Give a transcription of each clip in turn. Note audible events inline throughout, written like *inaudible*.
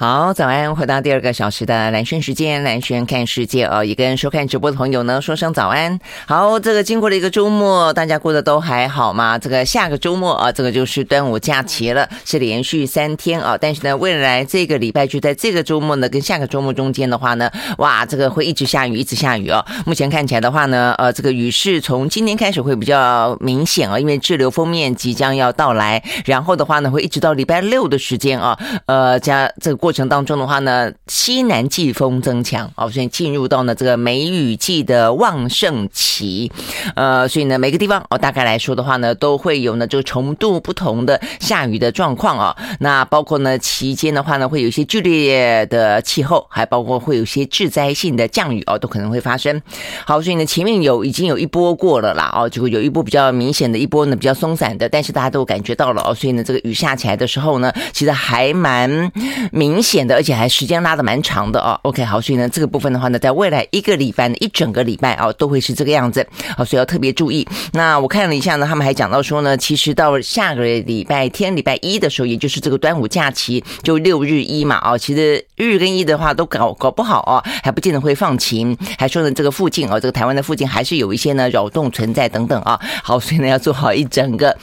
好，早安！回到第二个小时的蓝轩时间，蓝轩看世界哦，也跟收看直播的朋友呢说声早安。好，这个经过了一个周末，大家过得都还好吗？这个下个周末啊，这个就是端午假期了，是连续三天啊。但是呢，未来这个礼拜就在这个周末呢，跟下个周末中间的话呢，哇，这个会一直下雨，一直下雨哦。目前看起来的话呢，呃，这个雨势从今天开始会比较明显啊，因为滞留锋面即将要到来，然后的话呢，会一直到礼拜六的时间啊，呃，加这个过。过程当中的话呢，西南季风增强哦，所以进入到呢这个梅雨季的旺盛期，呃，所以呢每个地方哦，大概来说的话呢，都会有呢这个程度不同的下雨的状况啊。那包括呢期间的话呢，会有一些剧烈的气候，还包括会有一些致灾性的降雨哦，都可能会发生。好，所以呢前面有已经有一波过了啦哦，就会有一波比较明显的一波呢比较松散的，但是大家都感觉到了哦，所以呢这个雨下起来的时候呢，其实还蛮明。明显的，而且还时间拉得蛮长的哦。OK，好，所以呢，这个部分的话呢，在未来一个礼拜呢，一整个礼拜哦，都会是这个样子。好，所以要特别注意。那我看了一下呢，他们还讲到说呢，其实到下个礼拜天礼拜一的时候，也就是这个端午假期，就六日一嘛哦，其实日跟一的话都搞搞不好哦，还不见得会放晴。还说呢，这个附近哦，这个台湾的附近还是有一些呢扰动存在等等啊。好，所以呢，要做好一整个。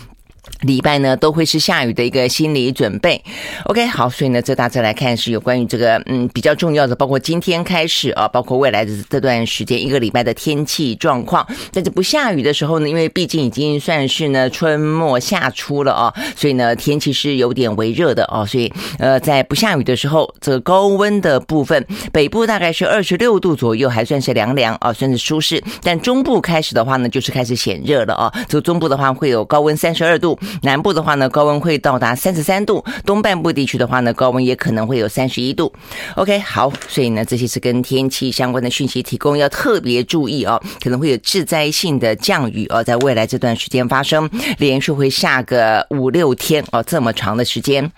礼拜呢都会是下雨的一个心理准备，OK 好，所以呢这大致来看是有关于这个嗯比较重要的，包括今天开始啊，包括未来的这段时间一个礼拜的天气状况。在这不下雨的时候呢，因为毕竟已经算是呢春末夏初了啊，所以呢天气是有点微热的哦，所以呃在不下雨的时候，这个高温的部分，北部大概是二十六度左右，还算是凉凉啊，算是舒适。但中部开始的话呢，就是开始显热了啊，这个中部的话会有高温三十二度。南部的话呢，高温会到达三十三度；东半部地区的话呢，高温也可能会有三十一度。OK，好，所以呢，这些是跟天气相关的讯息提供，要特别注意哦，可能会有致灾性的降雨哦，在未来这段时间发生，连续会下个五六天哦，这么长的时间。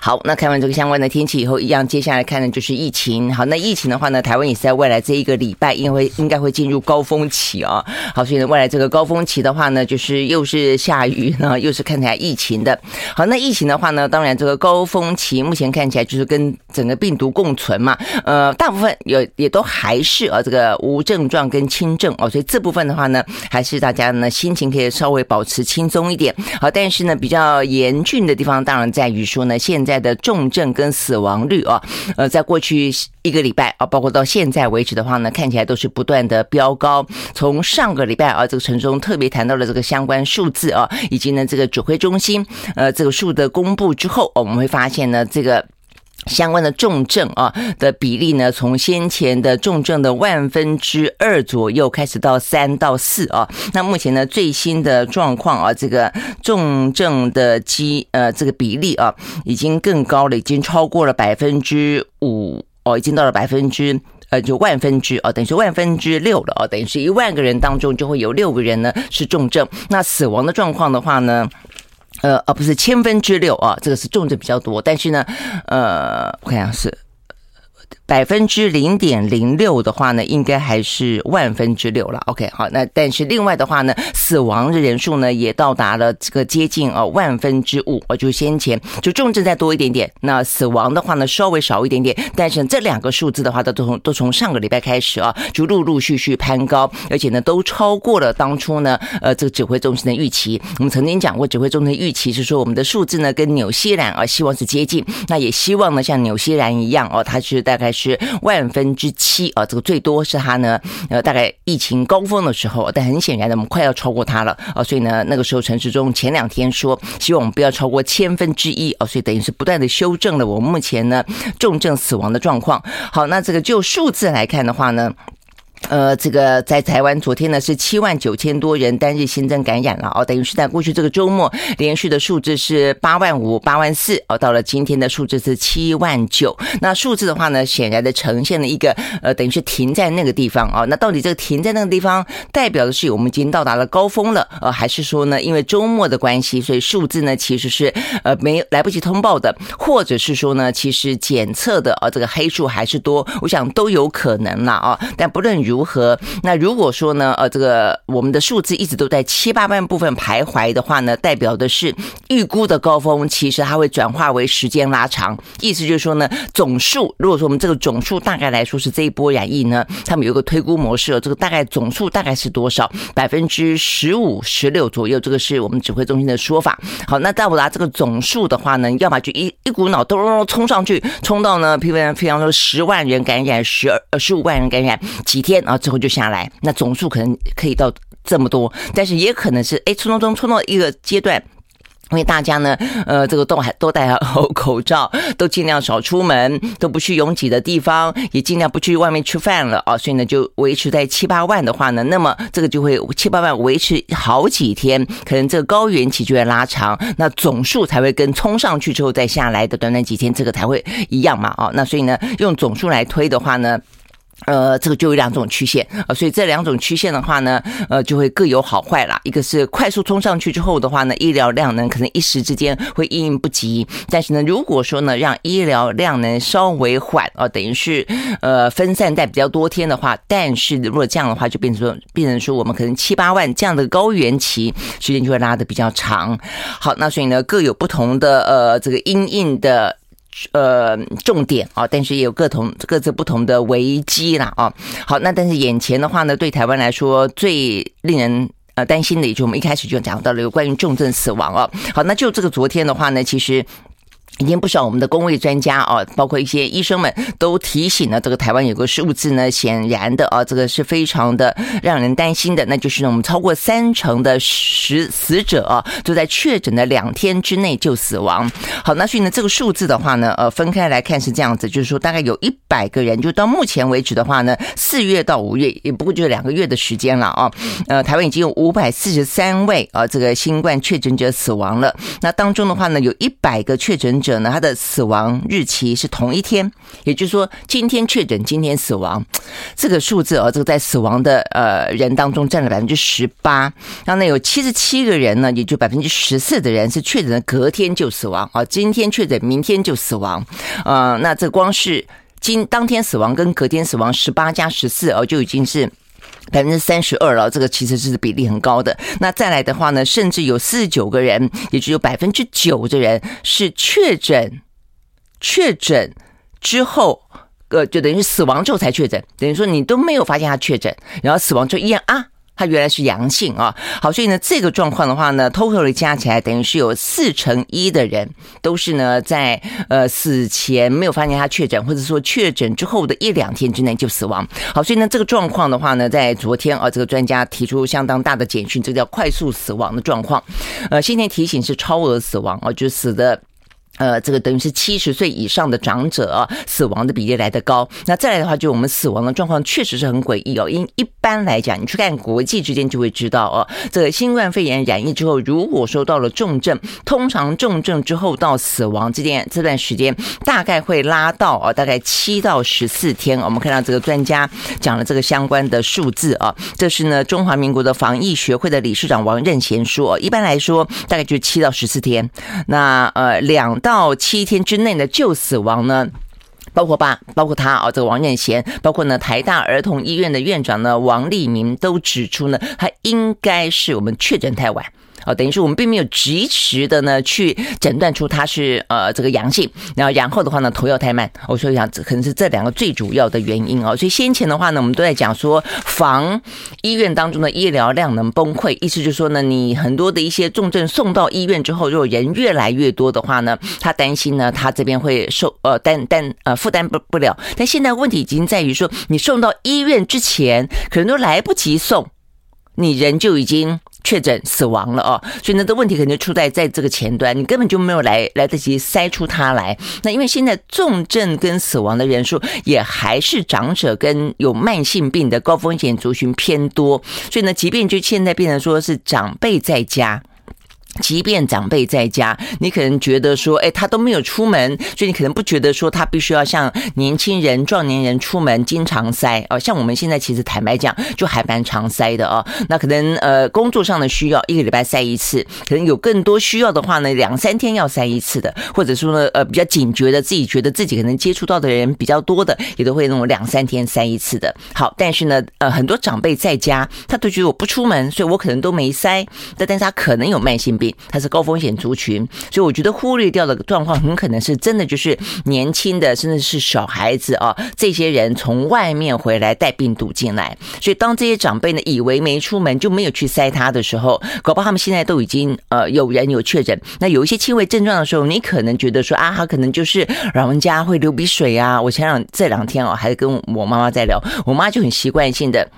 好，那看完这个相关的天气以后，一样接下来看的就是疫情。好，那疫情的话呢，台湾也是在未来这一个礼拜，因为应该会进入高峰期啊。好，所以呢，未来这个高峰期的话呢，就是又是下雨呢，又是看起来疫情的。好，那疫情的话呢，当然这个高峰期目前看起来就是跟整个病毒共存嘛。呃，大部分有也都还是啊，这个无症状跟轻症哦，所以这部分的话呢，还是大家呢心情可以稍微保持轻松一点。好，但是呢，比较严峻的地方当然在于说。那现在的重症跟死亡率啊，呃，在过去一个礼拜啊，包括到现在为止的话呢，看起来都是不断的飙高。从上个礼拜啊，这个陈忠特别谈到了这个相关数字啊，以及呢这个指挥中心呃这个数的公布之后，我们会发现呢这个。相关的重症啊的比例呢，从先前的重症的万分之二左右开始到三到四啊。那目前呢最新的状况啊，这个重症的基呃这个比例啊，已经更高了，已经超过了百分之五哦，已经到了百分之呃就万分之哦，等于是万分之六了哦，等于是一万个人当中就会有六个人呢是重症。那死亡的状况的话呢？呃，而不是千分之六啊，这个是重症比较多，但是呢，呃，我看一下是。百分之零点零六的话呢，应该还是万分之六了。OK，好，那但是另外的话呢，死亡的人数呢也到达了这个接近啊万分之五。我就先前就重症再多一点点，那死亡的话呢稍微少一点点。但是这两个数字的话，都从都从上个礼拜开始啊，就陆陆续续攀高，而且呢都超过了当初呢呃这个指挥中心的预期。我们曾经讲过，指挥中心的预期是说我们的数字呢跟纽西兰啊希望是接近，那也希望呢像纽西兰一样哦，它是大概是是。万分之七啊，这个最多是它呢，呃，大概疫情高峰的时候，但很显然的，我们快要超过它了啊，所以呢，那个时候陈时中前两天说，希望我们不要超过千分之一啊，所以等于是不断的修正了我们目前呢重症死亡的状况。好，那这个就数字来看的话呢。呃，这个在台湾昨天呢是七万九千多人单日新增感染了哦，等于是在过去这个周末连续的数字是八万五、八万四哦，到了今天的数字是七万九。那数字的话呢，显然的呈现了一个呃，等于是停在那个地方啊。那到底这个停在那个地方代表的是我们已经到达了高峰了，呃，还是说呢，因为周末的关系，所以数字呢其实是呃没来不及通报的，或者是说呢，其实检测的啊这个黑数还是多，我想都有可能了啊。但不论如如何？那如果说呢，呃，这个我们的数字一直都在七八万部分徘徊的话呢，代表的是预估的高峰，其实它会转化为时间拉长。意思就是说呢，总数如果说我们这个总数大概来说是这一波染疫呢，他们有个推估模式，这个大概总数大概是多少？百分之十五、十六左右，这个是我们指挥中心的说法。好，那到达这个总数的话呢，要么就一一股脑咚咚咚冲上去，冲到呢，譬如比方说十万人感染，十二呃十五万人感染，几天啊之后就下来，那总数可能可以到这么多，但是也可能是哎冲冲冲冲到一个阶段。因为大家呢，呃，这个都还都戴好 *laughs* 口罩，都尽量少出门，都不去拥挤的地方，也尽量不去外面吃饭了啊，所以呢，就维持在七八万的话呢，那么这个就会七八万维持好几天，可能这个高原期就会拉长，那总数才会跟冲上去之后再下来的短短几天，这个才会一样嘛，啊，那所以呢，用总数来推的话呢。呃，这个就有两种曲线啊，所以这两种曲线的话呢，呃，就会各有好坏啦。一个是快速冲上去之后的话呢，医疗量能可能一时之间会应应不及。但是呢，如果说呢，让医疗量能稍微缓啊，等于是呃分散在比较多天的话，但是如果这样的话，就变成说，变成说我们可能七八万这样的高原期时间就会拉得比较长。好，那所以呢，各有不同的呃这个因应的。呃，重点啊，但是也有各同各自不同的危机啦啊。好，那但是眼前的话呢，对台湾来说最令人呃担心的，也就我们一开始就讲到了有关于重症死亡啊。好，那就这个昨天的话呢，其实。已经不少我们的公卫专家啊，包括一些医生们都提醒了，这个台湾有个数字呢，显然的啊，这个是非常的让人担心的，那就是呢，我们超过三成的死死者啊，都在确诊的两天之内就死亡。好，那所以呢，这个数字的话呢，呃，分开来看是这样子，就是说大概有一百个人，就到目前为止的话呢，四月到五月也不过就是两个月的时间了啊，呃，台湾已经有五百四十三位啊，这个新冠确诊者死亡了。那当中的话呢，有一百个确诊者。者呢，他的死亡日期是同一天，也就是说，今天确诊，今天死亡，这个数字啊，这个在死亡的呃人当中占了百分之十八。然后呢，有七十七个人呢，也就百分之十四的人是确诊隔天就死亡啊，今天确诊，明天就死亡。呃，那这光是今当天死亡跟隔天死亡十八加十四哦，就已经是。百分之三十二了，这个其实是比例很高的。那再来的话呢，甚至有四十九个人，也只有百分之九的人是确诊，确诊之后，呃，就等于死亡之后才确诊，等于说你都没有发现他确诊，然后死亡就一样啊。他原来是阳性啊，好，所以呢，这个状况的话呢，Totally 加起来等于是有四成一的人都是呢在呃死前没有发现他确诊，或者说确诊之后的一两天之内就死亡。好，所以呢，这个状况的话呢，在昨天啊，这个专家提出相当大的简讯，这个叫快速死亡的状况。呃，先前提醒是超额死亡啊，就死的。呃，这个等于是七十岁以上的长者，死亡的比例来得高。那再来的话，就我们死亡的状况确实是很诡异哦。因一般来讲，你去看国际之间就会知道哦，这个新冠肺炎染疫之后，如果说到了重症，通常重症之后到死亡这段这段时间，大概会拉到啊，大概七到十四天。我们看到这个专家讲了这个相关的数字啊，这是呢中华民国的防疫学会的理事长王任贤说，一般来说大概就七到十四天。那呃两到到七天之内呢就死亡呢，包括吧，包括他啊，这个王念贤，包括呢台大儿童医院的院长呢王立明都指出呢，他应该是我们确诊太晚。哦，等于是我们并没有及时的呢去诊断出他是呃这个阳性，然后然后的话呢投药太慢，我说想可能是这两个最主要的原因哦。所以先前的话呢，我们都在讲说防医院当中的医疗量能崩溃，意思就是说呢，你很多的一些重症送到医院之后，如果人越来越多的话呢，他担心呢他这边会受呃担担呃负担不不了。但现在问题已经在于说，你送到医院之前可能都来不及送，你人就已经。确诊死亡了哦，所以呢，这问题肯定出在在这个前端，你根本就没有来来得及筛出它来。那因为现在重症跟死亡的人数也还是长者跟有慢性病的高风险族群偏多，所以呢，即便就现在变成说是长辈在家。即便长辈在家，你可能觉得说，哎，他都没有出门，所以你可能不觉得说他必须要像年轻人、壮年人出门经常塞哦。像我们现在其实坦白讲，就还蛮常塞的哦。那可能呃工作上的需要，一个礼拜塞一次，可能有更多需要的话呢，两三天要塞一次的，或者说呢呃比较警觉的，自己觉得自己可能接触到的人比较多的，也都会那种两三天塞一次的。好，但是呢呃很多长辈在家，他都觉得我不出门，所以我可能都没塞，但但是他可能有慢性病。它是高风险族群，所以我觉得忽略掉的状况很可能是真的，就是年轻的，甚至是小孩子啊，这些人从外面回来带病毒进来，所以当这些长辈呢以为没出门就没有去塞他的时候，搞不好他们现在都已经呃有人有确诊，那有一些轻微症状的时候，你可能觉得说啊，他可能就是老人家会流鼻水啊。我前两这两天哦，还跟我妈妈在聊，我妈就很习惯性的。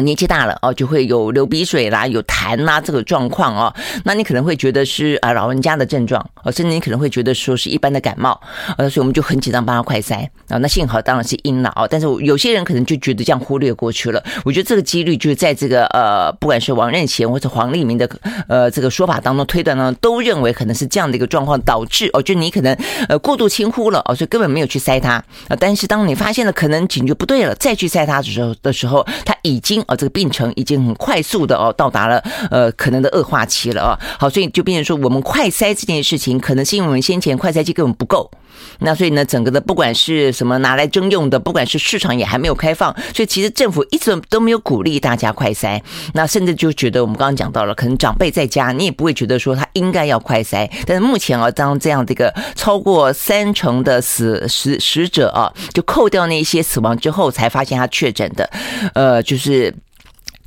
年纪大了哦，就会有流鼻水啦，有痰啦，这个状况哦。那你可能会觉得是啊，老人家的症状哦，甚至你可能会觉得说是一般的感冒，呃，所以我们就很紧张帮他快塞啊。那幸好当然是阴了，但是有些人可能就觉得这样忽略过去了。我觉得这个几率就是在这个呃，不管是王任贤或者黄立明的呃这个说法当中推断呢，都认为可能是这样的一个状况导致哦，就你可能呃过度轻忽了哦，所以根本没有去塞他啊。但是当你发现了可能警觉不对了，再去塞他的时候的时候，他已经。哦，这个病程已经很快速的哦，到达了呃可能的恶化期了啊。好，所以就变成说，我们快筛这件事情，可能是因为我们先前快筛剂根本不够。那所以呢，整个的不管是什么拿来征用的，不管是市场也还没有开放，所以其实政府一直都没有鼓励大家快筛。那甚至就觉得我们刚刚讲到了，可能长辈在家，你也不会觉得说他应该要快筛。但是目前啊，当这样的一个超过三成的死死死者啊，就扣掉那些死亡之后才发现他确诊的，呃，就是。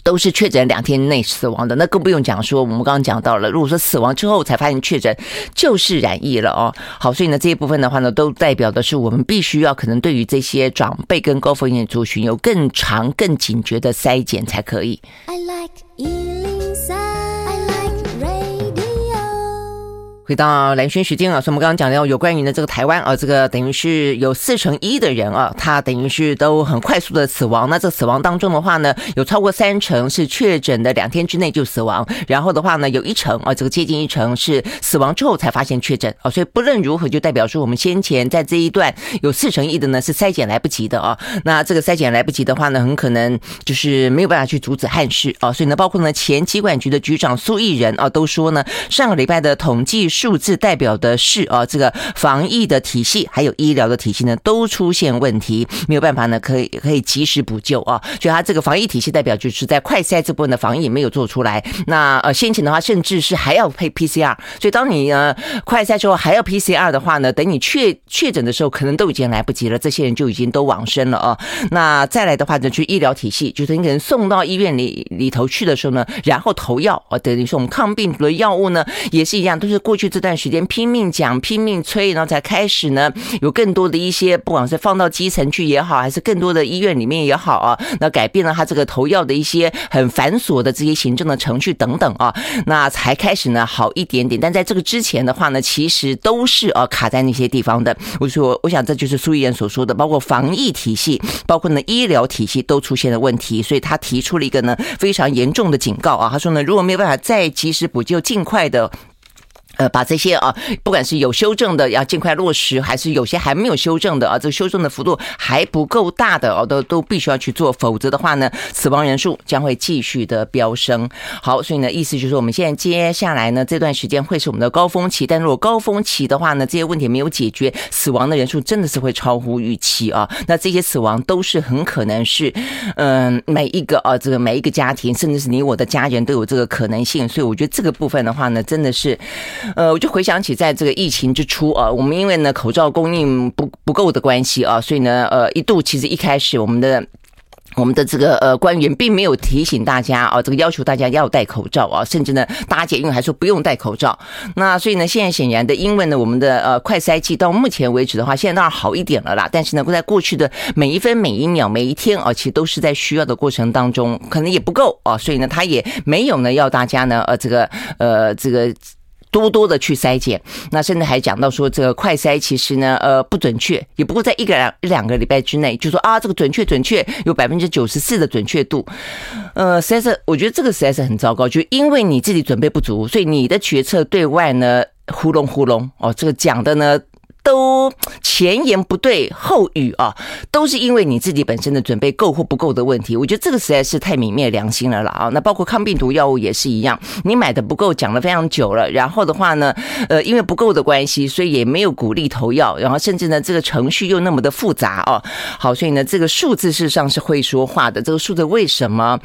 都是确诊两天内死亡的，那更不用讲说，我们刚刚讲到了，如果说死亡之后才发现确诊，就是染疫了哦。好，所以呢，这一部分的话呢，都代表的是我们必须要可能对于这些长辈跟高风险族群有更长、更警觉的筛检才可以。I like 回到蓝轩时间啊，所以我们刚刚讲到有关于呢这个台湾啊，这个等于是有四成一的人啊，他等于是都很快速的死亡。那这死亡当中的话呢，有超过三成是确诊的两天之内就死亡，然后的话呢，有一成啊，这个接近一成是死亡之后才发现确诊啊。所以不论如何，就代表说我们先前在这一段有四成一的呢是筛检来不及的啊。那这个筛检来不及的话呢，很可能就是没有办法去阻止憾事啊。所以呢，包括呢前机管局的局长苏益仁啊，都说呢上个礼拜的统计。数字代表的是啊，这个防疫的体系还有医疗的体系呢，都出现问题，没有办法呢，可以可以及时补救啊。所以它这个防疫体系代表就是在快筛这部分的防疫没有做出来。那呃，先前的话，甚至是还要配 PCR。所以当你呃快筛之后还要 PCR 的话呢，等你确确诊的时候，可能都已经来不及了。这些人就已经都往生了啊。那再来的话呢，去医疗体系，就是你可能送到医院里里头去的时候呢，然后投药啊，等于说我们抗病毒的药物呢，也是一样，都是过去。这段时间拼命讲、拼命催，然后才开始呢，有更多的一些，不管是放到基层去也好，还是更多的医院里面也好啊，那改变了他这个投药的一些很繁琐的这些行政的程序等等啊，那才开始呢好一点点。但在这个之前的话呢，其实都是啊卡在那些地方的。我说，我想这就是苏益仁所说的，包括防疫体系，包括呢医疗体系都出现了问题，所以他提出了一个呢非常严重的警告啊。他说呢，如果没有办法再及时补救，尽快的。呃，把这些啊，不管是有修正的，要尽快落实，还是有些还没有修正的啊，这个修正的幅度还不够大的哦，都都必须要去做，否则的话呢，死亡人数将会继续的飙升。好，所以呢，意思就是我们现在接下来呢，这段时间会是我们的高峰期，但如果高峰期的话呢，这些问题没有解决，死亡的人数真的是会超乎预期啊。那这些死亡都是很可能是，嗯，每一个啊，这个每一个家庭，甚至是你我的家人都有这个可能性。所以我觉得这个部分的话呢，真的是。呃，我就回想起在这个疫情之初啊，我们因为呢口罩供应不不够的关系啊，所以呢呃一度其实一开始我们的我们的这个呃官员并没有提醒大家啊，这个要求大家要戴口罩啊，甚至呢搭捷运还说不用戴口罩。那所以呢现在显然的，因为呢我们的呃快筛剂到目前为止的话，现在当然好一点了啦，但是呢在过去的每一分每一秒每一天啊，其实都是在需要的过程当中，可能也不够啊，所以呢他也没有呢要大家呢呃这个呃这个。多多的去筛检。那甚至还讲到说，这个快筛其实呢，呃，不准确，也不过在一个两一两个礼拜之内，就说啊，这个准确准确有百分之九十四的准确度。呃，实在是我觉得这个实在是很糟糕，就因为你自己准备不足，所以你的决策对外呢糊弄糊弄哦，这个讲的呢。都前言不对后语啊，都是因为你自己本身的准备够或不够的问题。我觉得这个实在是太泯灭良心了啦啊！那包括抗病毒药物也是一样，你买的不够，讲了非常久了，然后的话呢，呃，因为不够的关系，所以也没有鼓励投药，然后甚至呢，这个程序又那么的复杂哦。好，所以呢，这个数字事实上是会说话的。这个数字为什么？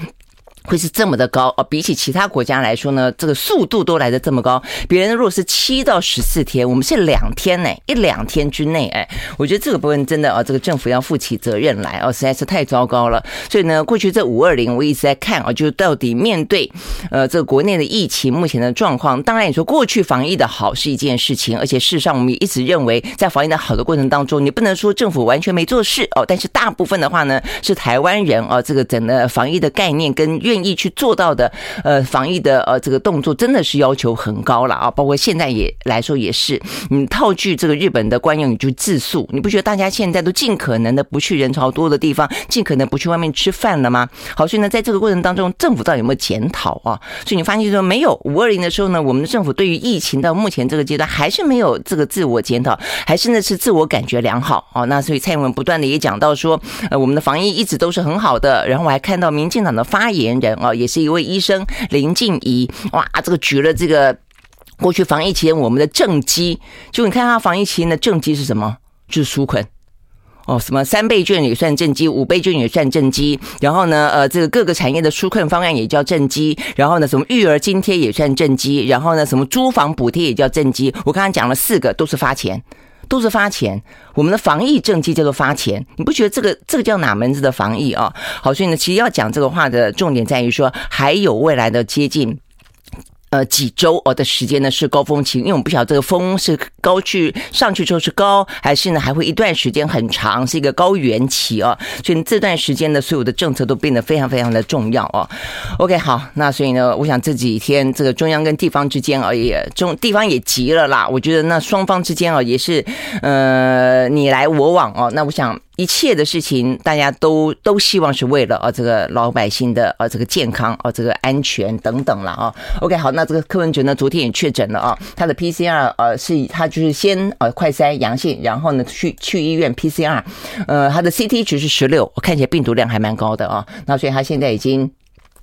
会是这么的高哦，比起其他国家来说呢，这个速度都来得这么高。别人如果是七到十四天，我们是两天呢，一两天之内，哎，我觉得这个部分真的啊，这个政府要负起责任来哦，实在是太糟糕了。所以呢，过去这五二零我一直在看啊，就到底面对呃这个国内的疫情目前的状况，当然你说过去防疫的好是一件事情，而且事实上我们也一直认为在防疫的好的过程当中，你不能说政府完全没做事哦，但是大部分的话呢，是台湾人啊，这个整个防疫的概念跟愿。愿意去做到的，呃，防疫的呃这个动作真的是要求很高了啊！包括现在也来说也是，你套句这个日本的惯用语，就自诉，你不觉得大家现在都尽可能的不去人潮多的地方，尽可能不去外面吃饭了吗？好，所以呢，在这个过程当中，政府到底有没有检讨啊？所以你发现说没有五二零的时候呢，我们的政府对于疫情到目前这个阶段还是没有这个自我检讨，还是呢是自我感觉良好啊。那所以蔡英文不断的也讲到说，呃，我们的防疫一直都是很好的。然后我还看到民进党的发言人。啊，也是一位医生林静怡，哇，这个举了这个过去防疫期间我们的政绩，就你看他防疫期间的政绩是什么？就是纾困哦，什么三倍券也算政绩，五倍券也算政绩，然后呢，呃，这个各个产业的纾困方案也叫政绩，然后呢，什么育儿津贴也算政绩，然后呢，什么租房补贴也叫政绩。我刚刚讲了四个，都是发钱。都是发钱，我们的防疫政绩叫做发钱，你不觉得这个这个叫哪门子的防疫啊？好，所以呢，其实要讲这个话的重点在于说，还有未来的接近。呃，几周哦的时间呢是高峰期，因为我们不晓得这个峰是高去上去之后是高，还是呢还会一段时间很长，是一个高原期哦。所以这段时间的所有的政策都变得非常非常的重要哦。OK，好，那所以呢，我想这几天这个中央跟地方之间啊，也中地方也急了啦。我觉得那双方之间啊，也是呃你来我往哦。那我想。一切的事情，大家都都希望是为了啊，这个老百姓的啊，这个健康啊，这个安全等等了啊。OK，好，那这个柯文哲呢，昨天也确诊了啊，他的 PCR 呃是他就是先呃快筛阳性，然后呢去去医院 PCR，呃，他的 CT 值是十六，我看起来病毒量还蛮高的啊。那所以他现在已经。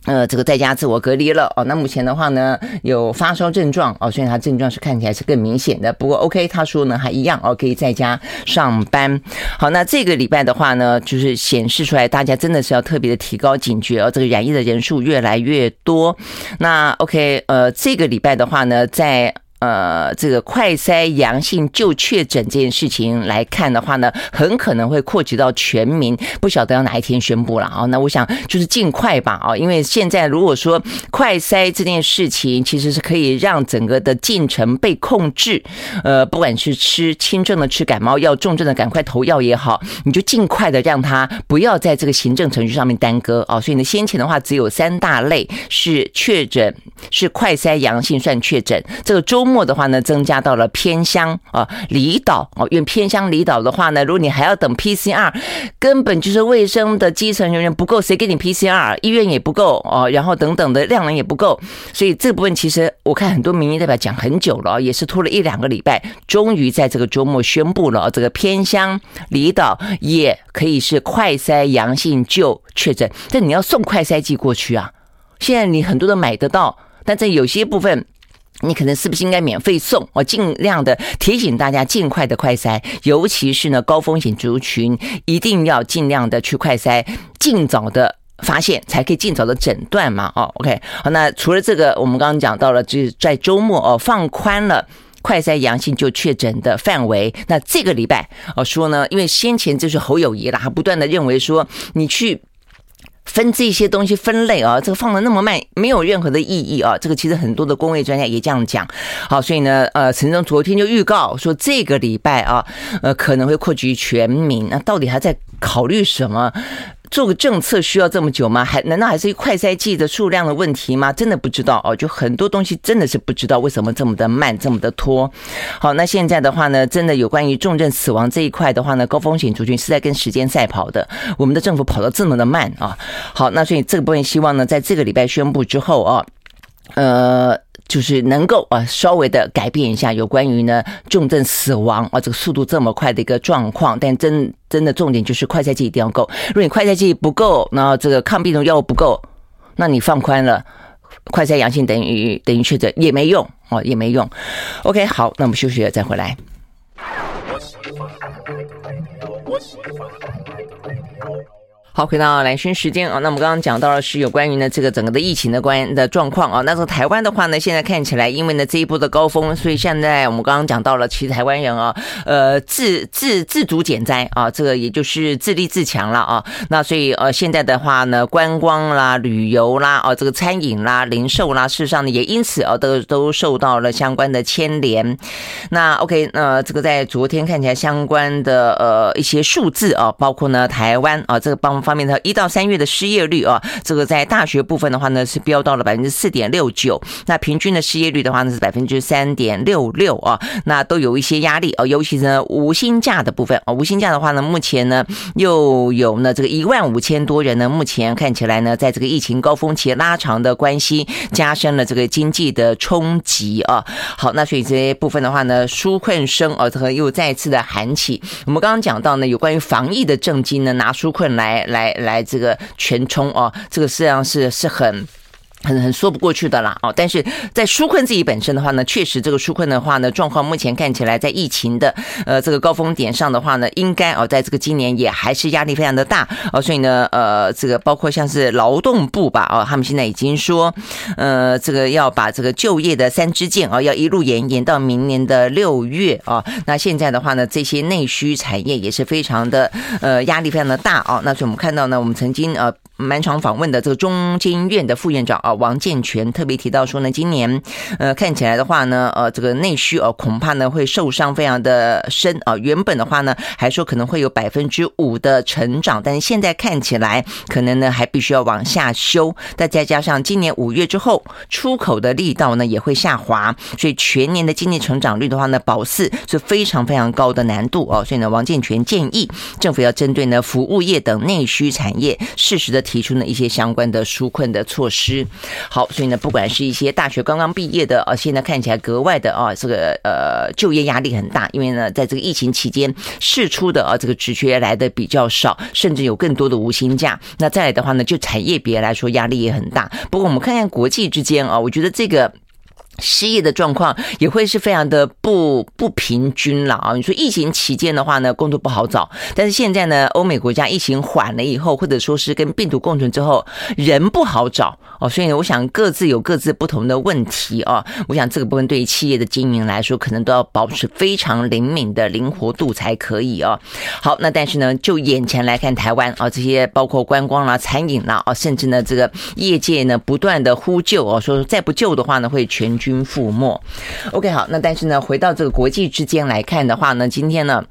呃，这个在家自我隔离了哦。那目前的话呢，有发烧症状哦，所以他症状是看起来是更明显的。不过 OK，他说呢还一样哦，可以在家上班。好，那这个礼拜的话呢，就是显示出来，大家真的是要特别的提高警觉哦。这个染疫的人数越来越多。那 OK，呃，这个礼拜的话呢，在。呃，这个快筛阳性就确诊这件事情来看的话呢，很可能会扩及到全民，不晓得要哪一天宣布了啊。那我想就是尽快吧啊，因为现在如果说快筛这件事情其实是可以让整个的进程被控制，呃，不管是吃轻症的吃感冒药，重症的赶快投药也好，你就尽快的让他不要在这个行政程序上面耽搁啊。所以呢，先前的话只有三大类是确诊，是快筛阳性算确诊，这个周。末的话呢，增加到了偏乡啊、离岛哦，因为偏乡离岛的话呢，如果你还要等 PCR，根本就是卫生的基层人员不够，谁给你 PCR？医院也不够哦，然后等等的量能也不够，所以这部分其实我看很多民意代表讲很久了，也是拖了一两个礼拜，终于在这个周末宣布了，这个偏乡离岛也可以是快筛阳性就确诊，但你要送快筛剂过去啊，现在你很多都买得到，但在有些部分。你可能是不是应该免费送？我尽量的提醒大家尽快的快筛，尤其是呢高风险族群，一定要尽量的去快筛，尽早的发现，才可以尽早的诊断嘛。哦，OK，好，那除了这个，我们刚刚讲到了，就是在周末哦放宽了快筛阳性就确诊的范围。那这个礼拜哦说呢，因为先前就是侯友谊了，他不断的认为说你去。分这些东西分类啊，这个放的那么慢，没有任何的意义啊。这个其实很多的工位专家也这样讲。好，所以呢，呃，陈总昨天就预告说，这个礼拜啊，呃，可能会扩及全民。那到底还在考虑什么？做个政策需要这么久吗？还难道还是一快筛剂的数量的问题吗？真的不知道哦，就很多东西真的是不知道为什么这么的慢，这么的拖。好，那现在的话呢，真的有关于重症死亡这一块的话呢，高风险族群是在跟时间赛跑的。我们的政府跑得这么的慢啊！好，那所以这个部分希望呢，在这个礼拜宣布之后啊，呃。就是能够啊，稍微的改变一下有关于呢重症死亡啊这个速度这么快的一个状况，但真真的重点就是快筛剂一定要够。如果你快筛剂不够，然后这个抗病毒药物不够，那你放宽了快筛阳性等于等于确诊也没用哦，也没用。OK，好，那我们休息了再回来。好，回到蓝轩时间啊，那我们刚刚讲到的是有关于呢这个整个的疫情的关的状况啊。那这个台湾的话呢，现在看起来因为呢这一波的高峰，所以现在我们刚刚讲到了，其实台湾人啊，呃自自自主减灾啊，这个也就是自立自强了啊。那所以呃现在的话呢，观光啦、旅游啦、啊这个餐饮啦、零售啦，事实上呢也因此啊都都受到了相关的牵连。那 OK，那这个在昨天看起来相关的呃一些数字啊，包括呢台湾啊这个帮。方面的一到三月的失业率啊，这个在大学部分的话呢是飙到了百分之四点六九，那平均的失业率的话呢是百分之三点六六啊，那都有一些压力啊，尤其是呢无薪假的部分啊，无薪假的话呢，目前呢又有呢这个一万五千多人呢，目前看起来呢，在这个疫情高峰期拉长的关系，加深了这个经济的冲击啊。好，那所以这些部分的话呢，纾困声啊，这个又再次的喊起。我们刚刚讲到呢，有关于防疫的政绩呢，拿纾困来。来来，这个全冲哦，这个实际上是是很。很很说不过去的啦哦，但是在纾困自己本身的话呢，确实这个纾困的话呢，状况目前看起来在疫情的呃这个高峰点上的话呢，应该哦，在这个今年也还是压力非常的大哦，所以呢呃这个包括像是劳动部吧哦，他们现在已经说呃这个要把这个就业的三支箭哦，要一路延延到明年的六月啊，那现在的话呢，这些内需产业也是非常的呃压力非常的大哦，那所以我们看到呢，我们曾经呃。蛮常访问的这个中经院的副院长啊，王健全特别提到说呢，今年呃看起来的话呢，呃这个内需哦恐怕呢会受伤非常的深啊。原本的话呢还说可能会有百分之五的成长，但是现在看起来可能呢还必须要往下修。再再加上今年五月之后出口的力道呢也会下滑，所以全年的经济成长率的话呢保四是非常非常高的难度哦。所以呢，王健全建议政府要针对呢服务业等内需产业适时的。提出了一些相关的纾困的措施，好，所以呢，不管是一些大学刚刚毕业的啊，现在看起来格外的啊，这个呃就业压力很大，因为呢，在这个疫情期间试出的啊这个职缺来的比较少，甚至有更多的无薪假。那再来的话呢，就产业别来说压力也很大。不过我们看看国际之间啊，我觉得这个。失业的状况也会是非常的不不平均了啊！你说疫情期间的话呢，工作不好找，但是现在呢，欧美国家疫情缓了以后，或者说是跟病毒共存之后，人不好找哦，所以呢，我想各自有各自不同的问题啊。我想这个部分对于企业的经营来说，可能都要保持非常灵敏的灵活度才可以哦。好，那但是呢，就眼前来看，台湾啊，这些包括观光啦、餐饮啦啊，甚至呢，这个业界呢，不断的呼救哦，说再不救的话呢，会全军。覆没，OK，好，那但是呢，回到这个国际之间来看的话呢，今天呢。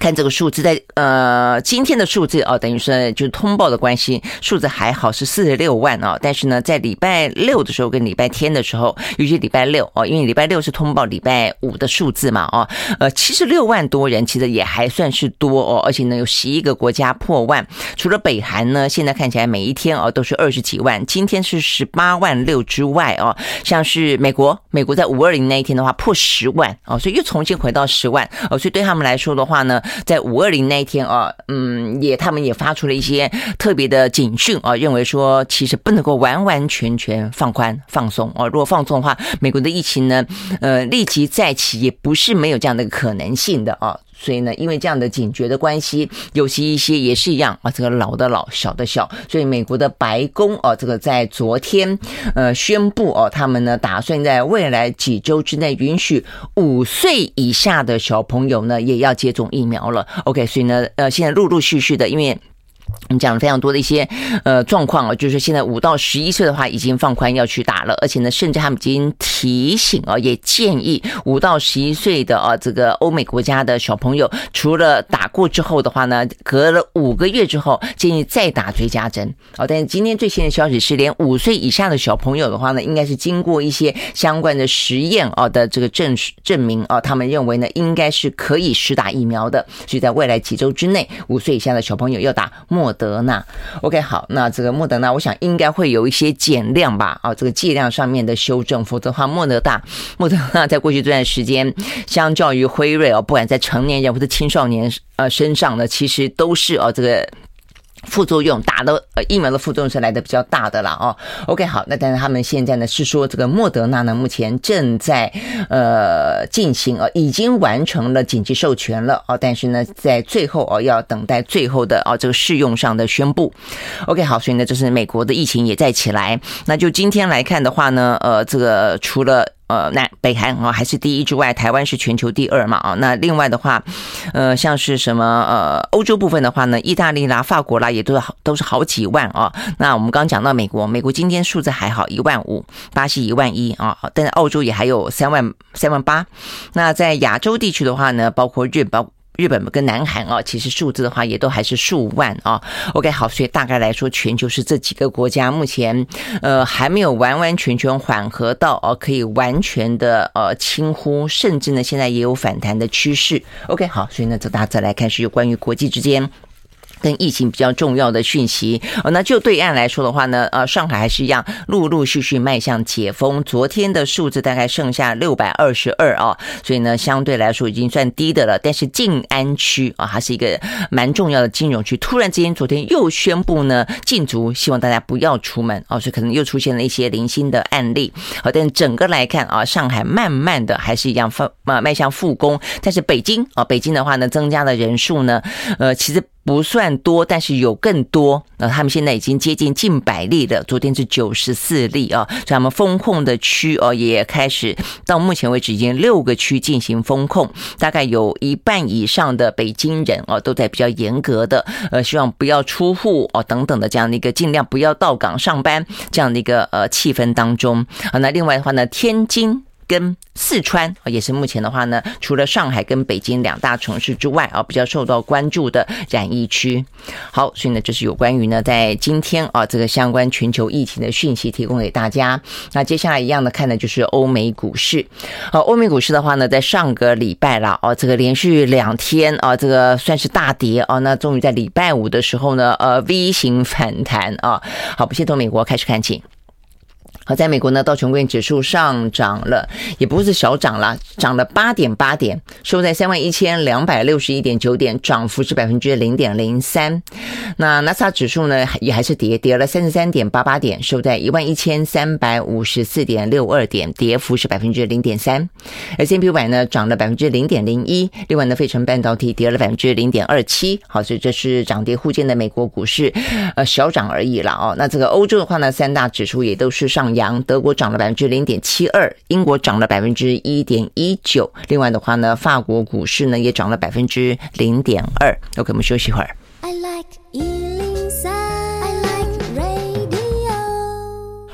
看这个数字，在呃今天的数字哦，等于说就是通报的关系，数字还好是四十六万哦。但是呢，在礼拜六的时候跟礼拜天的时候，尤其礼拜六哦，因为礼拜六是通报礼拜五的数字嘛哦，呃七十六万多人，其实也还算是多哦。而且呢，有十一个国家破万，除了北韩呢，现在看起来每一天哦都是二十几万，今天是十八万六之外哦，像是美国，美国在五二零那一天的话破十万哦，所以又重新回到十万哦，所以对他们来说的话呢。在五二零那一天啊，嗯，也他们也发出了一些特别的警讯啊，认为说其实不能够完完全全放宽放松啊。如果放松的话，美国的疫情呢，呃，立即再起也不是没有这样的可能性的啊。所以呢，因为这样的警觉的关系，尤其一些也是一样啊，这个老的老，小的小，所以美国的白宫哦，这个在昨天呃宣布哦，他们呢打算在未来几周之内允许五岁以下的小朋友呢也要接种疫苗了。OK，所以呢，呃，现在陆陆续续的，因为。我们讲了非常多的一些呃状况啊，就是现在五到十一岁的话已经放宽要去打了，而且呢，甚至他们已经提醒啊，也建议五到十一岁的啊这个欧美国家的小朋友，除了打过之后的话呢，隔了五个月之后建议再打追加针啊。但是今天最新的消息是，连五岁以下的小朋友的话呢，应该是经过一些相关的实验啊的这个证证明啊，他们认为呢应该是可以施打疫苗的，所以在未来几周之内，五岁以下的小朋友要打莫。德纳，OK，好，那这个莫德纳，我想应该会有一些减量吧，啊，这个剂量上面的修正，否则的话，莫德纳，莫德纳在过去这段时间，相较于辉瑞哦，不管在成年人或者青少年呃身上呢，其实都是哦这个。副作用打的呃疫苗的副作用是来的比较大的了哦。OK 好，那但是他们现在呢是说这个莫德纳呢目前正在呃进行呃已经完成了紧急授权了哦，但是呢在最后哦要等待最后的哦这个试用上的宣布。OK 好，所以呢就是美国的疫情也在起来。那就今天来看的话呢，呃这个除了。呃，那北韩哦还是第一之外，台湾是全球第二嘛啊。那另外的话，呃，像是什么呃，欧洲部分的话呢，意大利啦、法国啦，也都是好都是好几万啊。那我们刚刚讲到美国，美国今天数字还好，一万五，巴西一万一啊，但是澳洲也还有三万三万八。那在亚洲地区的话呢，包括日本。日本跟南韩啊，其实数字的话也都还是数万啊。OK，好，所以大概来说，全球是这几个国家目前呃还没有完完全全缓和到哦，可以完全的呃轻忽，甚至呢现在也有反弹的趋势。OK，好，所以呢，这大家再来看是有关于国际之间。跟疫情比较重要的讯息，哦，那就对岸来说的话呢，呃，上海还是一样，陆陆续续迈向解封。昨天的数字大概剩下六百二十二啊，所以呢，相对来说已经算低的了。但是静安区啊，还是一个蛮重要的金融区，突然之间昨天又宣布呢禁足，希望大家不要出门啊，所以可能又出现了一些零星的案例。好，但整个来看啊，上海慢慢的还是一样放啊迈向复工，但是北京啊，北京的话呢，增加的人数呢，呃，其实。不算多，但是有更多。那他们现在已经接近近百例了，昨天是九十四例啊。所以他们封控的区哦，也开始到目前为止已经六个区进行封控，大概有一半以上的北京人哦都在比较严格的呃，希望不要出户哦等等的这样的一个尽量不要到岗上班这样的一个呃气氛当中啊。那另外的话呢，天津。跟四川啊，也是目前的话呢，除了上海跟北京两大城市之外啊，比较受到关注的染疫区。好，所以呢，这是有关于呢，在今天啊，这个相关全球疫情的讯息提供给大家。那接下来一样的看的就是欧美股市。好，欧美股市的话呢，在上个礼拜啦，哦，这个连续两天啊，这个算是大跌啊，那终于在礼拜五的时候呢，呃，V 型反弹啊。好，不先从美国开始看起。好，在美国呢，道琼工业指数上涨了，也不是小涨了，涨了八点八点，收在三万一千两百六十一点九点，涨幅是百分之零点零三。那纳斯达指数呢，也还是跌，跌了三十三点八八点，收在一万一千三百五十四点六二点，跌幅是百分之零点三。S&P 五百呢，涨了百分之零点零一。另外呢，费城半导体跌了百分之零点二七。好，所以这是涨跌互见的美国股市，呃，小涨而已了哦。那这个欧洲的话呢，三大指数也都是上扬。德国涨了百分之零点七二，英国涨了百分之一点一九，另外的话呢，法国股市呢也涨了百分之零点二。OK，我们休息一会儿。I like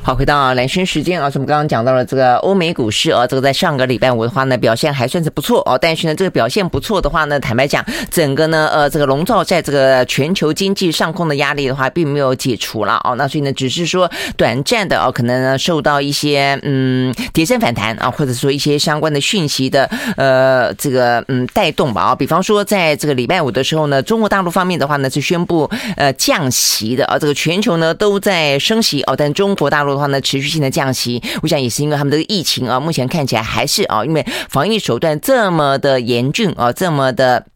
好，回到蓝轩时间啊，我们刚刚讲到了这个欧美股市啊，这个在上个礼拜五的话呢，表现还算是不错哦。但是呢，这个表现不错的话呢，坦白讲，整个呢，呃，这个笼罩在这个全球经济上空的压力的话，并没有解除了哦。那所以呢，只是说短暂的哦，可能呢受到一些嗯跌升反弹啊，或者说一些相关的讯息的呃这个嗯带动吧啊。比方说，在这个礼拜五的时候呢，中国大陆方面的话呢是宣布呃降息的啊，这个全球呢都在升息哦，但中国大陆。的话呢，持续性的降息，我想也是因为他们这个疫情啊，目前看起来还是啊，因为防疫手段这么的严峻啊，这么的。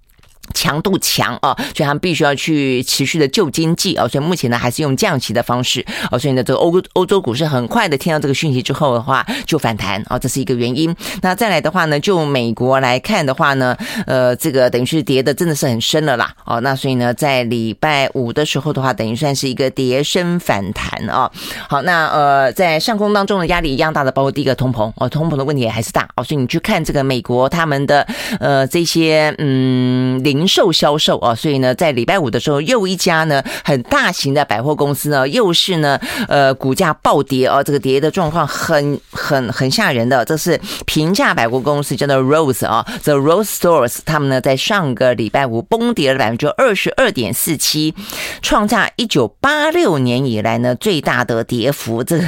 强度强啊，所以他们必须要去持续的救经济啊，所以目前呢还是用降息的方式啊，所以呢这个欧欧洲股市很快的听到这个讯息之后的话就反弹啊，这是一个原因。那再来的话呢，就美国来看的话呢，呃，这个等于是跌的真的是很深了啦哦，那所以呢在礼拜五的时候的话，等于算是一个跌深反弹啊。好，那呃在上空当中的压力一样大的，包括第一个通膨哦，通膨的问题也还是大哦，所以你去看这个美国他们的呃这些嗯领。零售销售啊，所以呢，在礼拜五的时候，又一家呢很大型的百货公司呢，又是呢呃股价暴跌啊，这个跌的状况很很很吓人的。这是平价百货公司叫做 Rose 啊，The Rose Stores，他们呢在上个礼拜五崩跌了百分之二十二点四七，创下一九八六年以来呢最大的跌幅，这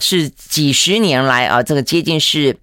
是几十年来啊，这个接近是。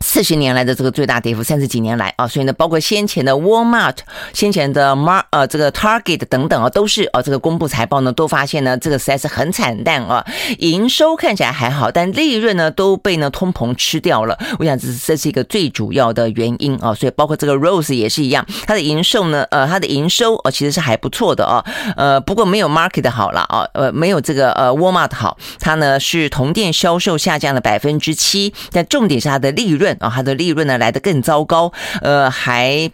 四十年来的这个最大跌幅，三十几年来啊，所以呢，包括先前的 Walmart、先前的 Mar 呃这个 Target 等等啊，都是啊这个公布财报呢，都发现呢这个实在是很惨淡啊，营收看起来还好，但利润呢都被呢通膨吃掉了。我想这是这是一个最主要的原因啊，所以包括这个 Rose 也是一样，它的营收呢呃它的营收呃其实是还不错的啊，呃不过没有 Market 好了啊，呃没有这个呃 Walmart 好，它呢是同店销售下降了百分之七，但重点是它的利润。啊，它的利润呢来的更糟糕，呃，还。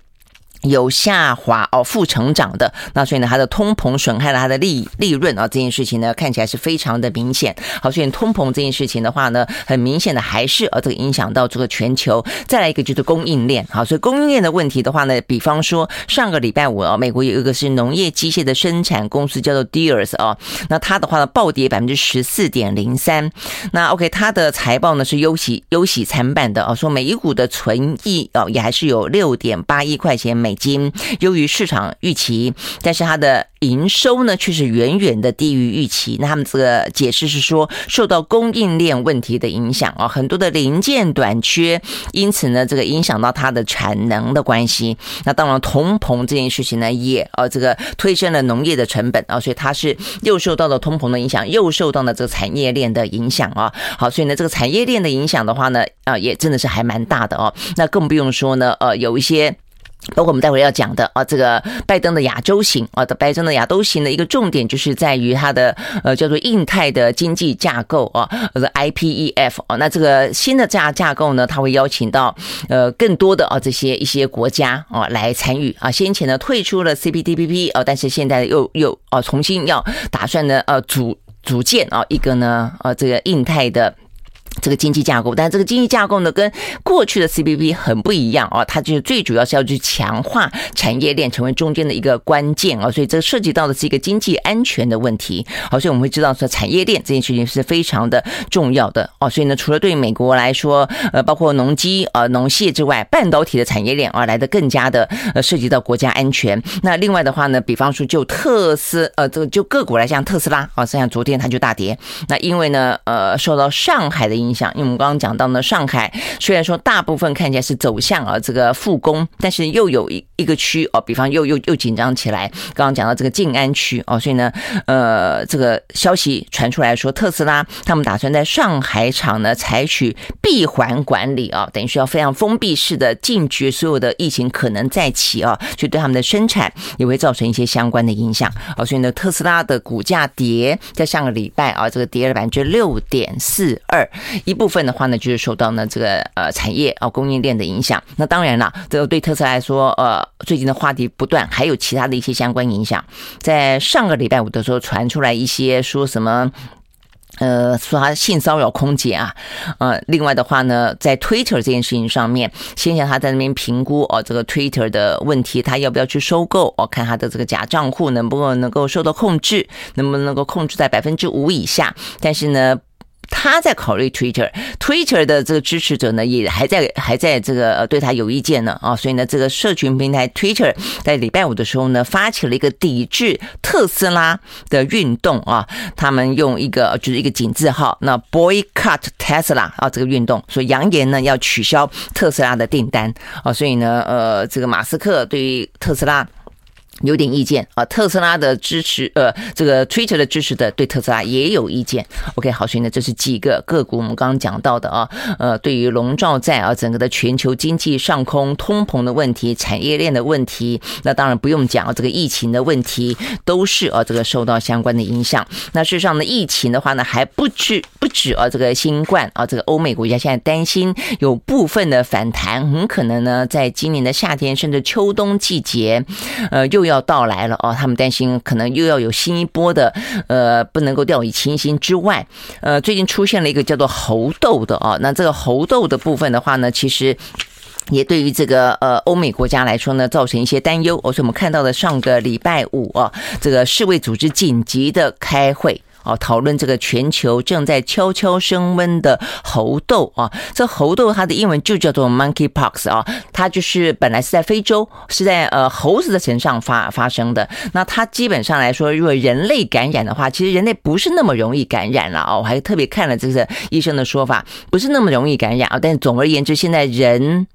有下滑哦，负成长的，那所以呢，它的通膨损害了它的利利润啊，这件事情呢看起来是非常的明显。好，所以通膨这件事情的话呢，很明显的还是呃这个影响到这个全球。再来一个就是供应链，好，所以供应链的问题的话呢，比方说上个礼拜五啊，美国有一个是农业机械的生产公司叫做 Deere 啊，那它的话呢暴跌百分之十四点零三。那 OK，它的财报呢是忧喜忧喜参半的啊，说每一股的存益哦也还是有六点八一块钱每。美金优于市场预期，但是它的营收呢却是远远的低于预期。那他们这个解释是说，受到供应链问题的影响啊，很多的零件短缺，因此呢，这个影响到它的产能的关系。那当然，通膨这件事情呢，也呃这个推升了农业的成本啊，所以它是又受到了通膨的影响，又受到了这个产业链的影响啊。好，所以呢，这个产业链的影响的话呢，啊，也真的是还蛮大的哦。那更不用说呢，呃，有一些。包括我们待会要讲的啊，这个拜登的亚洲行啊的拜登的亚洲行的一个重点就是在于它的呃叫做印太的经济架构啊，或者 IPEF 啊，那这个新的架架构呢，它会邀请到呃更多的啊这些一些国家啊来参与啊，先前呢退出了 CPTPP 啊，但是现在又又啊重新要打算呢呃组组建啊一个呢呃这个印太的。这个经济架构，但这个经济架构呢，跟过去的 CPTPP 很不一样啊，它就是最主要是要去强化产业链，成为中间的一个关键啊，所以这涉及到的是一个经济安全的问题。好，所以我们会知道说，产业链这件事情是非常的重要的哦。所以呢，除了对美国来说，呃，包括农机啊、农械之外，半导体的产业链啊，来的更加的呃，涉及到国家安全。那另外的话呢，比方说就特斯呃，这个就个股来讲，特斯拉啊，像昨天它就大跌，那因为呢，呃，受到上海的影。影响，因为我们刚刚讲到呢，上海虽然说大部分看起来是走向啊这个复工，但是又有一一个区哦，比方又又又紧张起来。刚刚讲到这个静安区哦，所以呢，呃，这个消息传出来说，特斯拉他们打算在上海厂呢采取闭环管理啊，等于需要非常封闭式的禁绝所有的疫情可能再起啊，所以对他们的生产也会造成一些相关的影响啊。所以呢，特斯拉的股价跌，在上个礼拜啊，这个跌了百分之六点四二。一部分的话呢，就是受到呢这个呃产业啊供应链的影响。那当然了，这个对特斯拉来说，呃，最近的话题不断，还有其他的一些相关影响。在上个礼拜五的时候，传出来一些说什么，呃，说他性骚扰空姐啊，呃，另外的话呢，在 Twitter 这件事情上面，先前他在那边评估哦，这个 Twitter 的问题，他要不要去收购？哦，看他的这个假账户能不能够受到控制，能不能够控制在百分之五以下？但是呢。他在考虑 Twitter，Twitter 的这个支持者呢，也还在还在这个对他有意见呢啊，所以呢，这个社群平台 Twitter 在礼拜五的时候呢，发起了一个抵制特斯拉的运动啊，他们用一个就是一个井字号，那 Boycott Tesla 啊这个运动，所以扬言呢要取消特斯拉的订单啊，所以呢呃这个马斯克对于特斯拉。有点意见啊，特斯拉的支持，呃，这个 Twitter 的支持的对特斯拉也有意见。OK，好，所以呢，这是几个个股我们刚刚讲到的啊，呃，对于笼罩在啊整个的全球经济上空通膨的问题、产业链的问题，那当然不用讲这个疫情的问题都是啊这个受到相关的影响。那事实上呢，疫情的话呢还不止不止啊这个新冠啊，这个欧美国家现在担心有部分的反弹，很可能呢在今年的夏天甚至秋冬季节，呃，又要。要到来了哦，他们担心可能又要有新一波的，呃，不能够掉以轻心之外，呃，最近出现了一个叫做猴痘的哦，那这个猴痘的部分的话呢，其实。也对于这个呃欧美国家来说呢，造成一些担忧。而且我们看到的上个礼拜五啊，这个世卫组织紧急的开会。哦，讨论这个全球正在悄悄升温的猴痘啊，这猴痘它的英文就叫做 monkeypox 啊，它就是本来是在非洲，是在呃猴子的身上发发生的。那它基本上来说，如果人类感染的话，其实人类不是那么容易感染了啊。我还特别看了这个医生的说法，不是那么容易感染啊。但总而言之，现在人。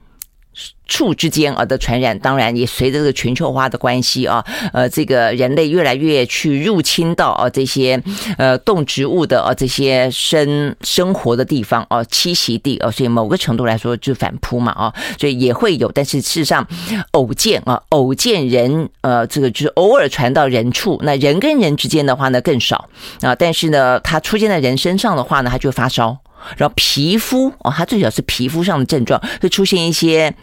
畜之间啊的传染，当然也随着这个全球化的关系啊，呃，这个人类越来越去入侵到啊这些呃动植物的啊这些生生活的地方啊栖息地啊，所以某个程度来说就反扑嘛啊，所以也会有，但是事实上偶见啊偶见人呃这个就是偶尔传到人畜，那人跟人之间的话呢更少啊，但是呢它出现在人身上的话呢，它就发烧，然后皮肤哦，它最主要是皮肤上的症状会出现一些。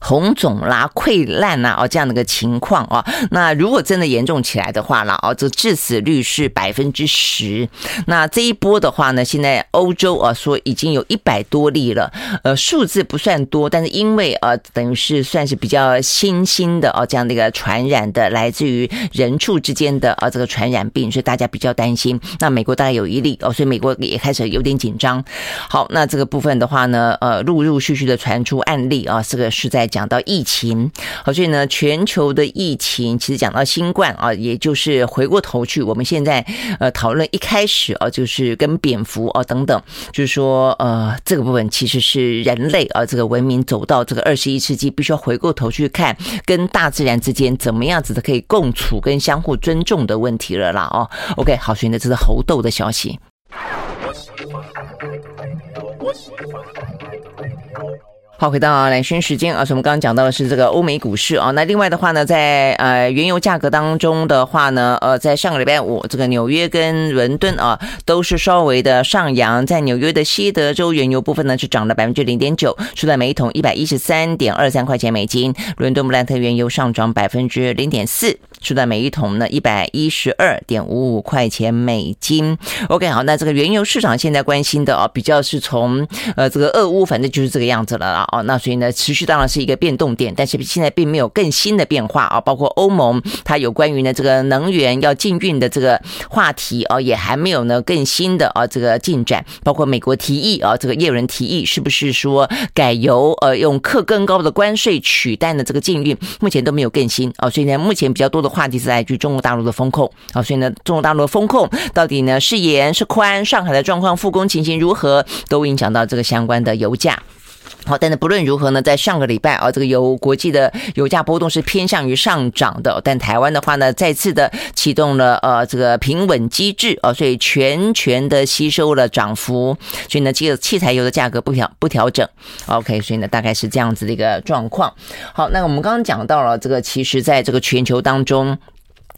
红肿啦、溃烂呐，哦，这样的一个情况啊。那如果真的严重起来的话了，哦，这致死率是百分之十。那这一波的话呢，现在欧洲啊说已经有一百多例了，呃，数字不算多，但是因为呃，等于是算是比较新兴的哦，这样的一个传染的来自于人畜之间的啊这个传染病，所以大家比较担心。那美国大概有一例哦，所以美国也开始有点紧张。好，那这个部分的话呢，呃，陆陆续续的传出案例啊，这个。是在讲到疫情，好，所以呢，全球的疫情其实讲到新冠啊，也就是回过头去，我们现在呃讨论一开始啊，就是跟蝙蝠啊等等，就是说呃这个部分其实是人类啊这个文明走到这个二十一世纪，必须要回过头去看跟大自然之间怎么样子的可以共处跟相互尊重的问题了啦哦。OK，好，所以呢，这是猴痘的消息。好，回到蓝轩时间啊，所以我们刚刚讲到的是这个欧美股市啊。那另外的话呢，在呃原油价格当中的话呢，呃，在上个礼拜五，这个纽约跟伦敦啊都是稍微的上扬。在纽约的西德州原油部分呢，是涨了百分之零点九，收在每一桶一百一十三点二三块钱美金。伦敦布兰特原油上涨百分之零点四，收在每一桶呢一百一十二点五五块钱美金。OK，好，那这个原油市场现在关心的啊，比较是从呃这个俄乌，反正就是这个样子了啦。哦，那所以呢，持续当然是一个变动点，但是现在并没有更新的变化啊。包括欧盟，它有关于呢这个能源要禁运的这个话题啊，也还没有呢更新的啊这个进展。包括美国提议啊，这个叶伦提议是不是说改由呃用课更高的关税取代呢这个禁运，目前都没有更新啊。所以呢，目前比较多的话题是来自于中国大陆的风控啊。所以呢，中国大陆的风控到底呢是严是宽？上海的状况复工情形如何，都影响到这个相关的油价。好，但是不论如何呢，在上个礼拜啊，这个油国际的油价波动是偏向于上涨的，但台湾的话呢，再次的启动了呃这个平稳机制啊，所以全权的吸收了涨幅，所以呢，这个汽柴油的价格不调不调整，OK，所以呢，大概是这样子的一个状况。好，那我们刚刚讲到了这个，其实在这个全球当中。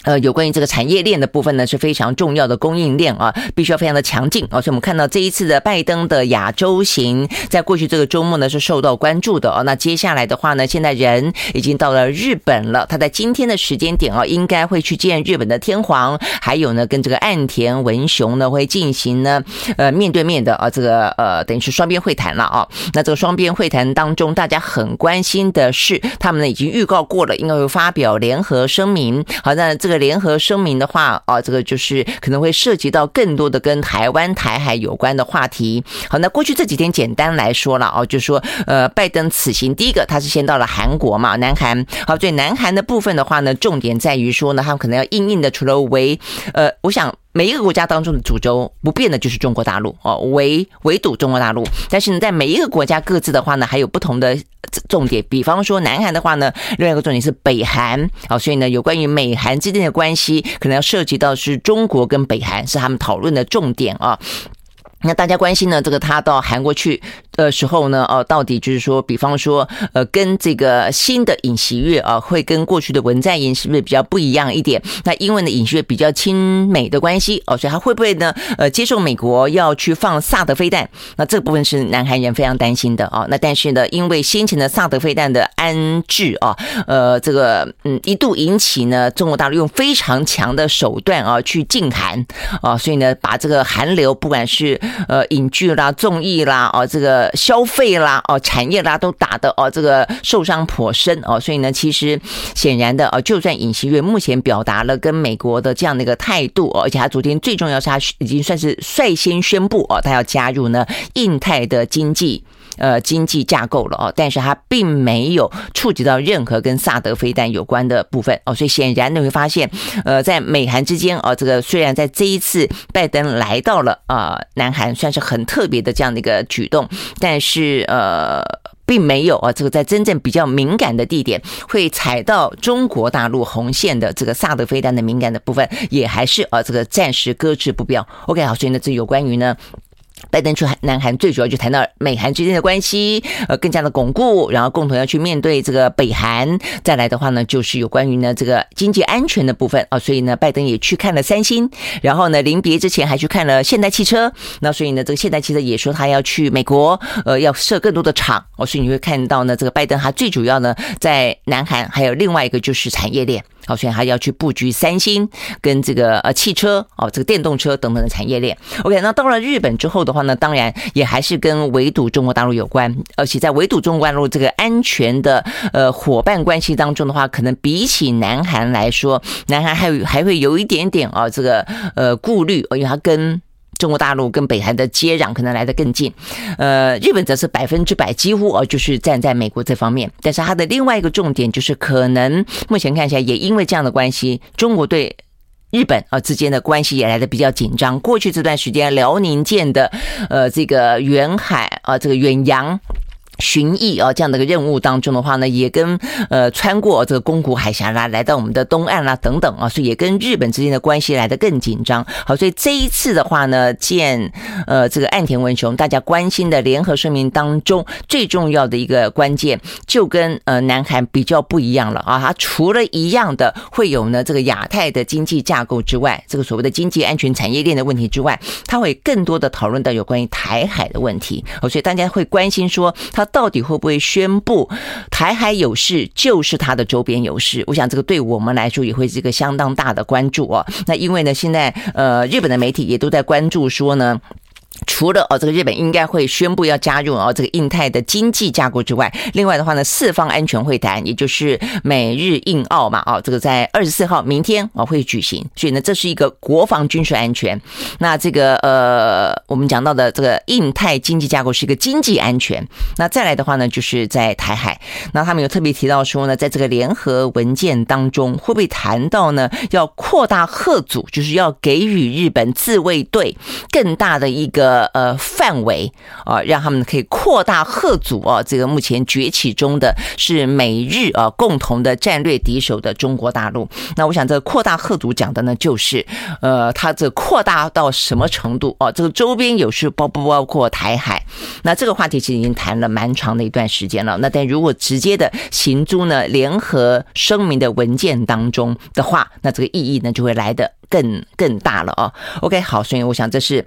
呃，有关于这个产业链的部分呢，是非常重要的供应链啊，必须要非常的强劲啊。所以，我们看到这一次的拜登的亚洲行，在过去这个周末呢是受到关注的啊。那接下来的话呢，现在人已经到了日本了，他在今天的时间点啊，应该会去见日本的天皇，还有呢，跟这个岸田文雄呢会进行呢呃面对面的啊这个呃等于是双边会谈了啊。那这个双边会谈当中，大家很关心的是，他们呢已经预告过了，应该会发表联合声明。好，那这个。联合声明的话，哦，这个就是可能会涉及到更多的跟台湾、台海有关的话题。好，那过去这几天简单来说了，哦，就说，呃，拜登此行第一个他是先到了韩国嘛，南韩。好，所以南韩的部分的话呢，重点在于说呢，他们可能要硬硬的，除了为，呃，我想。每一个国家当中的主轴不变的就是中国大陆哦，围围堵中国大陆。但是呢，在每一个国家各自的话呢，还有不同的重点。比方说，南韩的话呢，另外一个重点是北韩啊，所以呢，有关于美韩之间的关系，可能要涉及到是中国跟北韩是他们讨论的重点啊。那大家关心呢，这个他到韩国去的时候呢，哦，到底就是说，比方说，呃，跟这个新的尹锡悦啊，会跟过去的文在寅是不是比较不一样一点？那因为呢，尹锡悦比较亲美的关系哦，所以他会不会呢，呃，接受美国要去放萨德飞弹？那这部分是南韩人非常担心的啊。那但是呢，因为先前的萨德飞弹的安置啊，呃，这个嗯，一度引起呢，中国大陆用非常强的手段啊去禁韩啊，所以呢，把这个韩流不管是呃，影剧啦、综艺啦，哦，这个消费啦哦，产业啦都打的哦这个受伤颇深哦，所以呢，其实显然的哦，就算尹锡悦目前表达了跟美国的这样的一个态度哦，而且他昨天最重要是他已经算是率先宣布哦，他要加入呢印太的经济。呃，经济架构了哦，但是它并没有触及到任何跟萨德飞弹有关的部分哦，所以显然你会发现，呃，在美韩之间哦，这个虽然在这一次拜登来到了啊南韩，算是很特别的这样的一个举动，但是呃，并没有啊，这个在真正比较敏感的地点会踩到中国大陆红线的这个萨德飞弹的敏感的部分，也还是啊这个暂时搁置不表。OK，好，所以呢，这有关于呢。拜登去南韩，最主要就谈到美韩之间的关系，呃，更加的巩固，然后共同要去面对这个北韩。再来的话呢，就是有关于呢这个经济安全的部分啊，所以呢，拜登也去看了三星，然后呢，临别之前还去看了现代汽车。那所以呢，这个现代汽车也说他要去美国，呃，要设更多的厂哦，所以你会看到呢，这个拜登他最主要呢在南韩，还有另外一个就是产业链。好，所以他要去布局三星跟这个呃汽车哦，这个电动车等等的产业链。OK，那到了日本之后的话呢，当然也还是跟围堵中国大陆有关，而且在围堵中国大陆这个安全的呃伙伴关系当中的话，可能比起南韩来说，南韩还有还会有一点点啊这个呃顾虑，因为它跟。中国大陆跟北韩的接壤可能来得更近，呃，日本则是百分之百几乎哦，就是站在美国这方面。但是它的另外一个重点就是，可能目前看起来也因为这样的关系，中国对日本啊之间的关系也来得比较紧张。过去这段时间，辽宁舰的呃这个远海啊，这个远洋。巡弋啊，这样的一个任务当中的话呢，也跟呃穿过这个宫古海峡啦，来到我们的东岸啦等等啊，所以也跟日本之间的关系来得更紧张。好，所以这一次的话呢，见呃这个岸田文雄，大家关心的联合声明当中最重要的一个关键，就跟呃南韩比较不一样了啊。它除了一样的会有呢这个亚太的经济架构之外，这个所谓的经济安全产业链的问题之外，它会更多的讨论到有关于台海的问题。哦，所以大家会关心说它。到底会不会宣布台海有事就是它的周边有事？我想这个对我们来说也会是一个相当大的关注哦。那因为呢，现在呃，日本的媒体也都在关注说呢。除了哦，这个日本应该会宣布要加入哦这个印太的经济架构之外，另外的话呢，四方安全会谈，也就是美日印澳嘛，哦，这个在二十四号明天哦会举行，所以呢，这是一个国防军事安全。那这个呃，我们讲到的这个印太经济架构是一个经济安全。那再来的话呢，就是在台海，那他们有特别提到说呢，在这个联合文件当中，会不会谈到呢，要扩大吓阻，就是要给予日本自卫队更大的一个。呃，范围啊，让他们可以扩大贺组啊。这个目前崛起中的是美日啊共同的战略敌手的中国大陆。那我想，这扩大贺组讲的呢，就是呃，它这扩大到什么程度啊？这个周边有是包不包括台海？那这个话题其实已经谈了蛮长的一段时间了。那但如果直接的行诸呢联合声明的文件当中的话，那这个意义呢就会来得更更大了啊。OK，好，所以我想这是。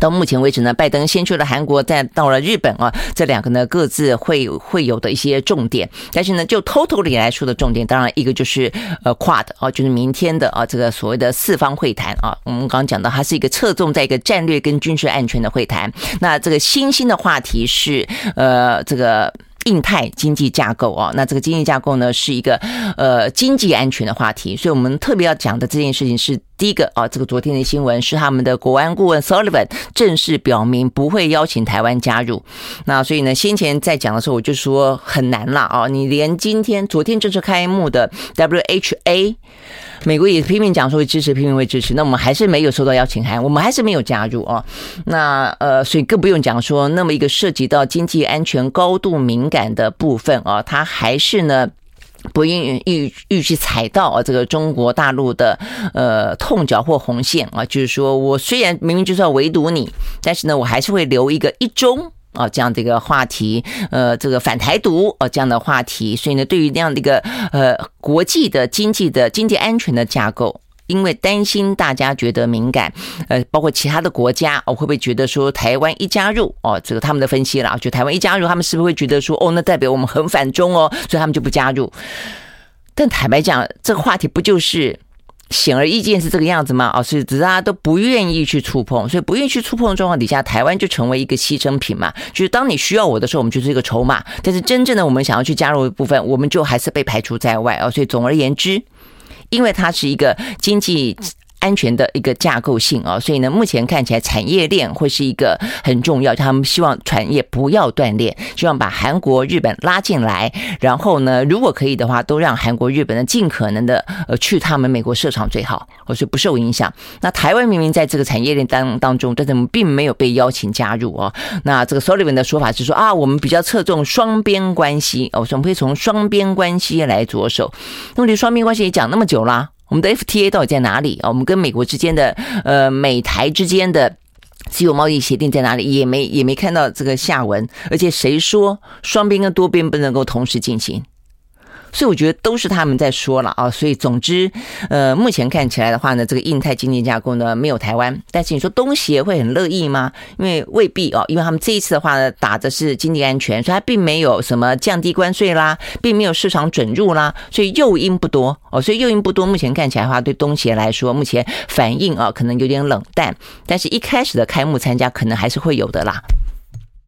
到目前为止呢，拜登先去了韩国，再到了日本啊，这两个呢各自会会有的一些重点。但是呢，就 totally 来说的重点，当然一个就是呃 Quad 啊，就是明天的啊这个所谓的四方会谈啊。我们刚刚讲到，它是一个侧重在一个战略跟军事安全的会谈。那这个新兴的话题是呃这个。印太经济架构啊，那这个经济架构呢是一个呃经济安全的话题，所以我们特别要讲的这件事情是第一个啊，这个昨天的新闻是他们的国安顾问 Sullivan 正式表明不会邀请台湾加入。那所以呢，先前在讲的时候我就说很难了啊，你连今天昨天正式开幕的 WHA。美国也拼命讲说会支持，拼命会支持。那我们还是没有收到邀请函，我们还是没有加入哦。那呃，所以更不用讲说那么一个涉及到经济安全高度敏感的部分啊，它还是呢不愿意预预去踩到啊这个中国大陆的呃痛脚或红线啊，就是说我虽然明明就是要围堵你，但是呢，我还是会留一个一中。啊，这样的一个话题，呃，这个反台独啊，这样的话题，所以呢，对于那样的一个呃国际的经济的经济安全的架构，因为担心大家觉得敏感，呃，包括其他的国家，哦，会不会觉得说台湾一加入，哦，这个他们的分析了，就台湾一加入，他们是不是会觉得说，哦，那代表我们很反中哦，所以他们就不加入？但坦白讲，这个话题不就是？显而易见是这个样子吗？哦，是，只是大家都不愿意去触碰，所以不愿意去触碰的状况底下，台湾就成为一个牺牲品嘛。就是当你需要我的时候，我们就是一个筹码；但是真正的我们想要去加入的部分，我们就还是被排除在外哦。所以总而言之，因为它是一个经济。安全的一个架构性啊，所以呢，目前看起来产业链会是一个很重要。他们希望产业不要断裂，希望把韩国、日本拉进来，然后呢，如果可以的话，都让韩国、日本呢尽可能的呃去他们美国设厂最好，或是不受影响。那台湾明明在这个产业链当当中，但是我们并没有被邀请加入哦。那这个 Sullivan 的说法是说啊，我们比较侧重双边关系哦，我们可以从双边关系来着手。那么，双边关系也讲那么久啦。我们的 FTA 到底在哪里啊？我们跟美国之间的，呃，美台之间的自由贸易协定在哪里？也没也没看到这个下文。而且谁说双边跟多边不能够同时进行？所以我觉得都是他们在说了啊，所以总之，呃，目前看起来的话呢，这个印太经济架构呢没有台湾，但是你说东协会很乐意吗？因为未必哦，因为他们这一次的话呢，打的是经济安全，所以它并没有什么降低关税啦，并没有市场准入啦，所以诱因不多哦，所以诱因不多，目前看起来的话，对东协来说，目前反应啊可能有点冷淡，但是一开始的开幕参加可能还是会有的啦。